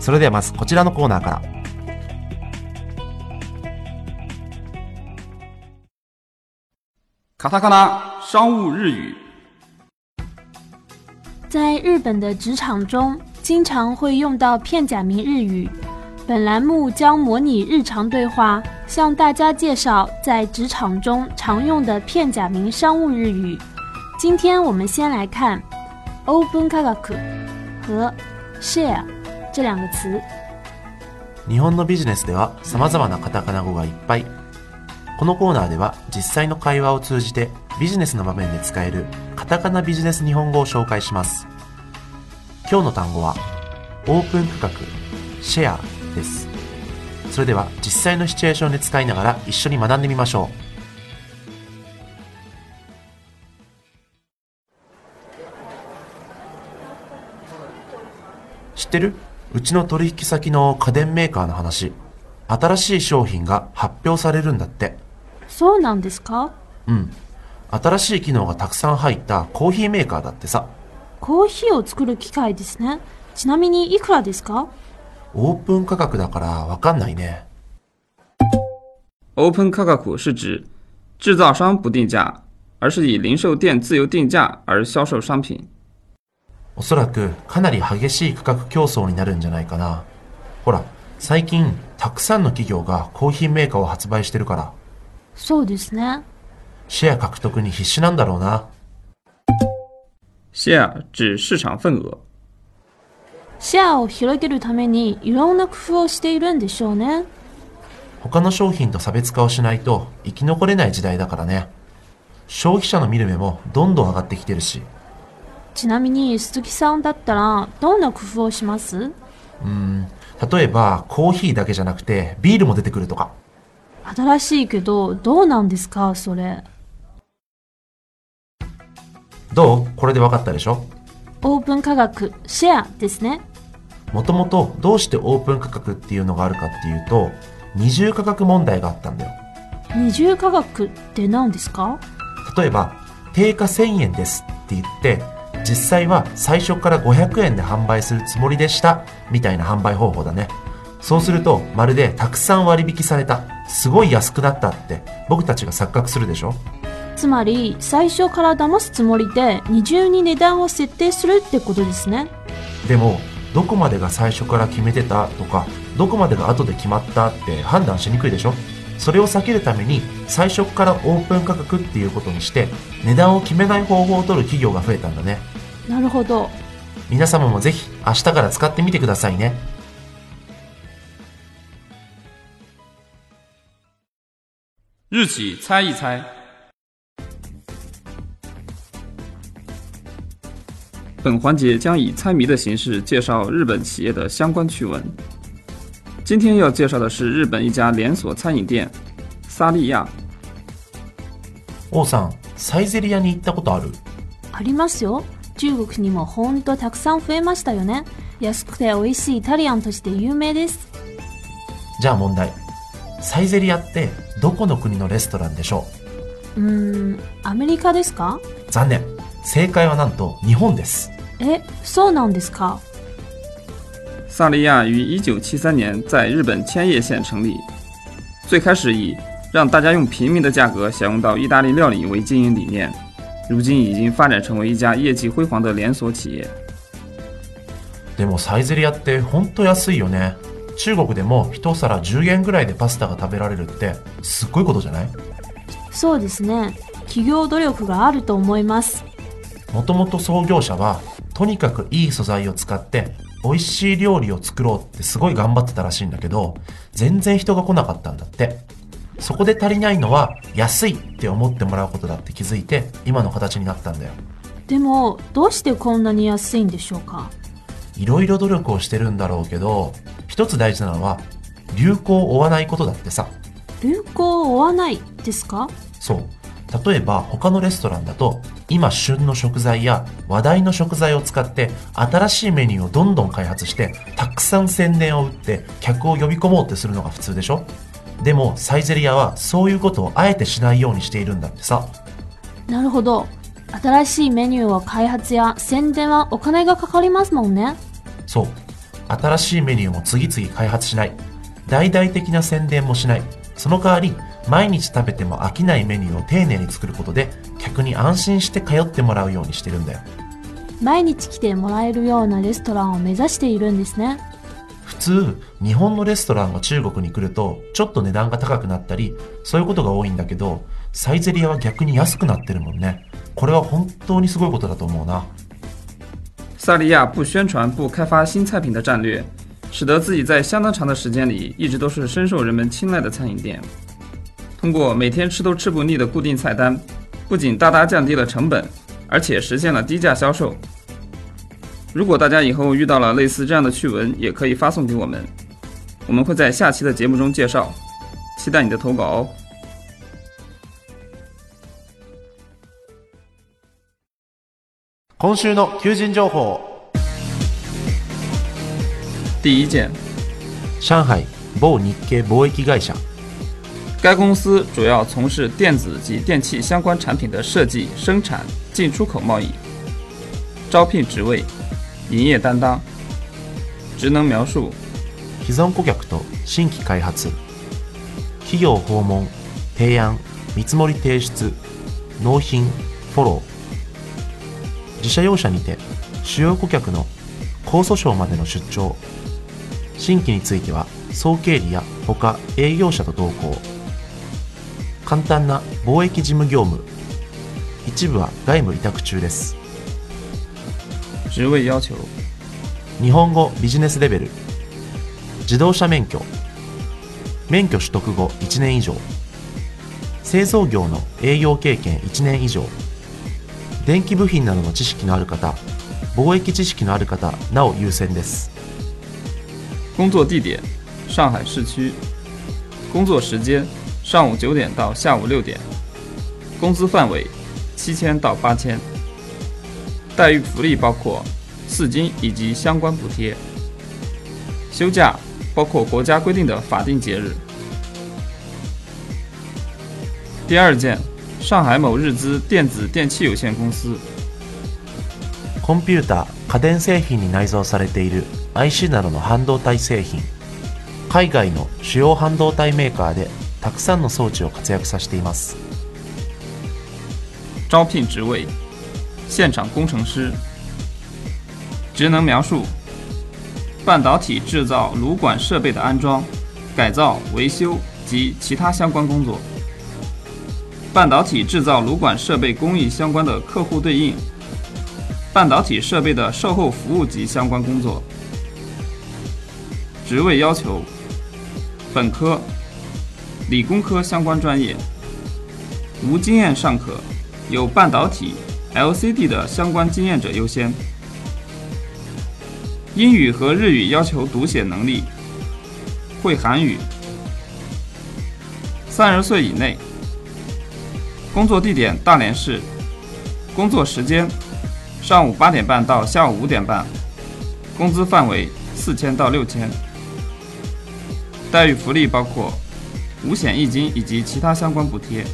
それではまずこちらのコーナーから。卡塔卡纳商务日语。在日本的职场中，经常会用到片假名日语。本栏目将模拟日常对话，向大家介绍在职场中常用的片假名商务日语。今天我们先来看 “open kagaku” 和 “share” 这两个词。日本のビジネスでは様々なカタカナ語がいっぱい。このコーナーでは実際の会話を通じてビジネスの場面で使えるカタカナビジネス日本語を紹介します。今日の単語はオープン価格、シェアです。それでは実際のシチュエーションで使いながら一緒に学んでみましょう。知ってるうちの取引先の家電メーカーの話。新しい商品が発表されるんだって。そうなんですか？うん。新しい機能がたくさん入ったコーヒーメーカーだってさ。コーヒーを作る機械ですね。ちなみにいくらですか？オープン価格だからわかんないね。Open 価格是指制造商不定价，而是以零售店自由定价而销售商品。おそらくかなり激しい価格競争になるんじゃないかな。ほら、最近たくさんの企業がコーヒーメーカーを発売してるから、そうですね。シェア獲得に必死なんだろうな。Share 指市場份額。シェアを広げるためにいろんな工夫をしているんでしょうね。他の商品と差別化をしないと生き残れない時代だからね。消費者の見る目もどんどん上がってきてるし、ちなみに鈴木さんだったらどんな工夫をします？例えばコーヒーだけじゃなくてビールも出てくるとか。新しいけどどうなんですか？それ。どう？これで分かったでしょ？オープン価格、シェアですね。もともとどうしてオープン価格っていうのがあるかっていうと、二重価格問題があったんだよ。二重価格って何ですか？例えば、定価1000円ですって言って、実際は最初から500円で販売するつもりでした、みたいな販売方法だね。そうすると、まるでたくさん割引された、すごい安くなったって僕たちが錯覚するでしょ？つまり最初から騙すつもりで二重に値段を設定するってことですね。でも、どこまでが最初から決めてたとか、どこまでが後で決まったって判断しにくいでしょ？それを避けるために最初からオープン価格っていうことにして値段を決めない方法を取る企業が増えたんだね。なるほど。皆様もぜひ明日から使ってみてくださいね。日企猜一猜。本环节将以猜谜的形式介绍日本企业的相关趣闻。今天要介绍的是日本一家连锁餐饮店萨莉亚。王さん、サイゼリヤに行ったことある？ありますよ。中国にもほんとたくさん増えましたよね。安くて美味しいイタリアンとして有名です。じゃあ問題。サイゼリヤってどこの国のレストランでしょう？ーん、アメリカですか？う残念。正解はなんと日本です。え、そうなんですか？萨莉亚于1973年在日本千叶县成立，最开始以让大家用平民的价格享用到意大利料理为经营理念，如今已经发展成为一家业绩辉煌的连锁企业。でもサイゼリヤってほんと安いよね。中国でも一皿10元ぐらいでパスタが食べられるってすっごいことじゃない？そうですね。企業努力があると思います。もともと創業者はとにかくいい素材を使って美味しい料理を作ろうってすごい頑張ってたらしいんだけど全然人が来なかったんだってそこで足りないのは安いって思ってもらうことだって気づいて今の形になったんだよでも、どうしてこんなに安いんでしょうか？いろいろ努力をしてるんだろうけど一つ大事なのは流行を追わないことだってさ。流行を追わないですか？そう。例えば他のレストランだと今旬の食材や話題の食材を使って新しいメニューをどんどん開発してたくさん宣伝を打って客を呼び込もうってするのが普通でしょ？でもサイゼリヤはそういうことをあえてしないようにしているんだってさ。なるほど。新しいメニューを開発や宣伝はお金がかかりますもんね。そう。新しいメニューも次々開発しない。大々的な宣伝もしない。その代わり毎日食べても飽きないメニューを丁寧に作ることで客に安心して通ってもらうようにしてるんだよ毎日来てもらえるようなレストランを目指しているんですね。普通日本のレストランが中国に来るとちょっと値段が高くなったりそういうことが多いんだけどサイゼリヤは逆に安くなってるもんねこれは本当にすごいことだと思うな萨利亚不宣传、不开发新菜品的战略，使得自己在相当长的时间里一直都是深受人们青睐的餐饮店。通过每天吃都吃不腻的固定菜单，不仅大大降低了成本，而且实现了低价销售。如果大家以后遇到了类似这样的趣闻，也可以发送给我们，我们会在下期的节目中介绍。期待你的投稿哦。今週の求人情報第一件，上海某日系貿易会社该公司主要从事电子及电器相关产品的设计、生产、进出口贸易。招聘职位：营业担当。职能描述：既存顧客と新規開発企業訪問提案見積もり提出納品フォロー自社用車にて主要顧客の江蘇省までの出張新規については総経理や他営業者と同行 簡単な貿易事務業務。一部は外務委託中です。职位要求：日本語ビジネスレベル。自動車免許。免許取得後1年以上。製造業の営業経験1年以上。電気部品などの知識のある方。貿易知識のある方なお優先です。工作地点：上海市区。工作时间：上午九点到下午六点。工资范围：七千到八千。待遇福利包括四金以及相关补贴。休假包括国家规定的法定节日。第二件，上海某日资电子电器有限公司。コンピューター家電製品に内蔵されている IC などの半導体製品海外の主要半導体メーカーで たくさんの装置を活躍させています招聘职位：现场工程师。职能描述：半导体制造炉管设备的安装、改造、维修及其他相关工作。半导体制造炉管设备工艺相关的客户对应。半导体设备的售后服务及相关工作。职位要求：本科、 理工科相关专业，无经验尚可，有半导体、LCD 的相关经验者优先。英语和日语要求读写能力，会韩语。三十岁以内。工作地点大连市。工作时间：上午八点半到下午五点半。工资范围：四千到六千。待遇福利包括五险一金以及其他相关补贴。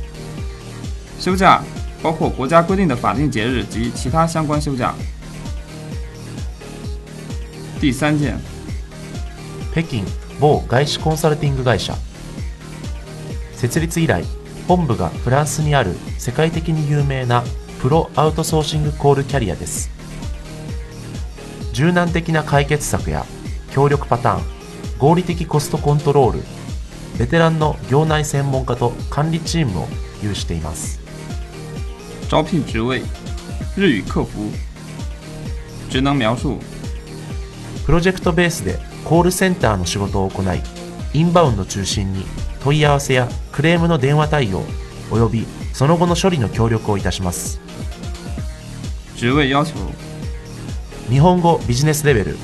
休假包括国家规定的法定节日及其他相关休假。第三件，北京某外資コンサルティング会社設立以来本部がフランスにある世界的に有名なプロアウトソーシングコールキャリアです柔軟的な解決策や協力パターン合理的コストコントロールベテランの業内専門家と管理チームを有しています。招聘职位：日语客服。职能描述：プロジェクトベースでコールセンターの仕事を行いインバウンド中心に問い合わせやクレームの電話対応およびその後の処理の協力をいたします。职位要求：日本語ビジネスレベル。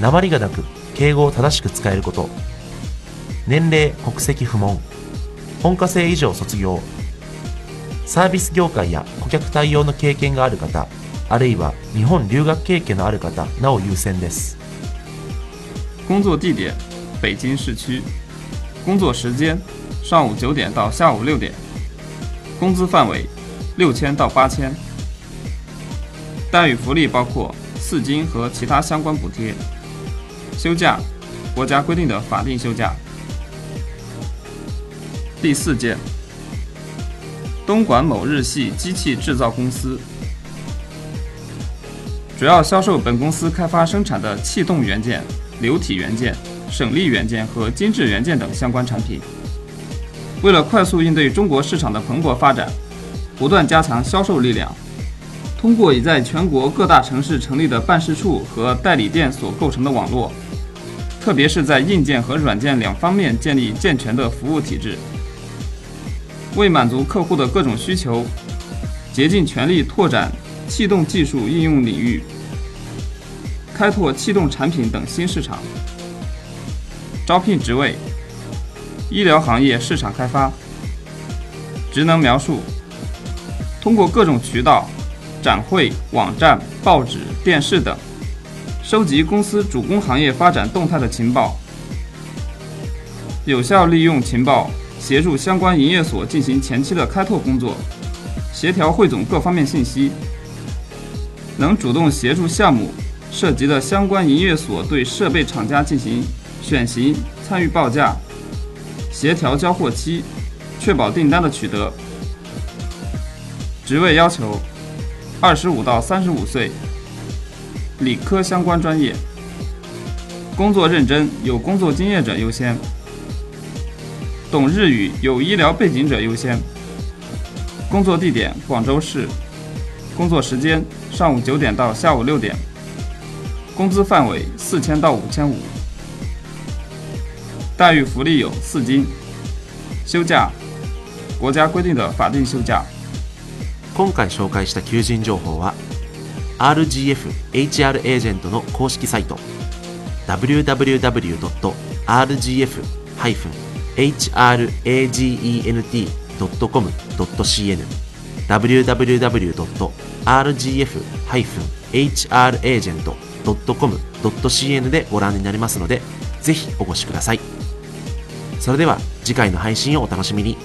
鉛がなく敬語を正しく使えること年齢国籍不問。本科生以上卒業。サービス業界や顧客対応の経験がある方あるいは日本留学経験のある方なお優先です。工作地点北京市区，工作时间上午九点到下午六点，工资范围六千到八千，待遇福利包括四金和其他相关补贴，休假国家规定的法定休假。第四件，东莞某日系机器制造公司，主要销售本公司开发生产的气动元件。流体元件、省力元件和精致元件等相关产品。为了快速应对中国市场的蓬勃发展，不断加强销售力量，通过已在全国各大城市成立的办事处和代理店所构成的网络，特别是在硬件和软件两方面建立健全的服务体制，为满足客户的各种需求，竭尽全力拓展气动技术应用领域。开拓气动产品等新市场。招聘职位：医疗行业市场开发。职能描述：通过各种渠道、展会、网站、报纸、电视等，收集公司主攻行业发展动态的情报，有效利用情报，协助相关营业所进行前期的开拓工作，协调汇总各方面信息，能主动协助项目。涉及的相关营业所对设备厂家进行选型、参与报价、协调交货期，确保订单的取得。职位要求：二十五到三十五岁，理科相关专业，工作认真、有工作经验者优先，懂日语、有医疗背景者优先。工作地点：广州市，工作时间：上午九点到下午六点。工资范围四千到五千五，待遇福利有四金，休假国家规定的法定休假。今回紹介した求人情報は RGF HR エージェントの公式サイト www.rgf-hragent.com.cn hragent.com.cn www.rgf-hragent.com .com.cn でご覧になりますので、ぜひお越しください。それでは次回の配信をお楽しみに。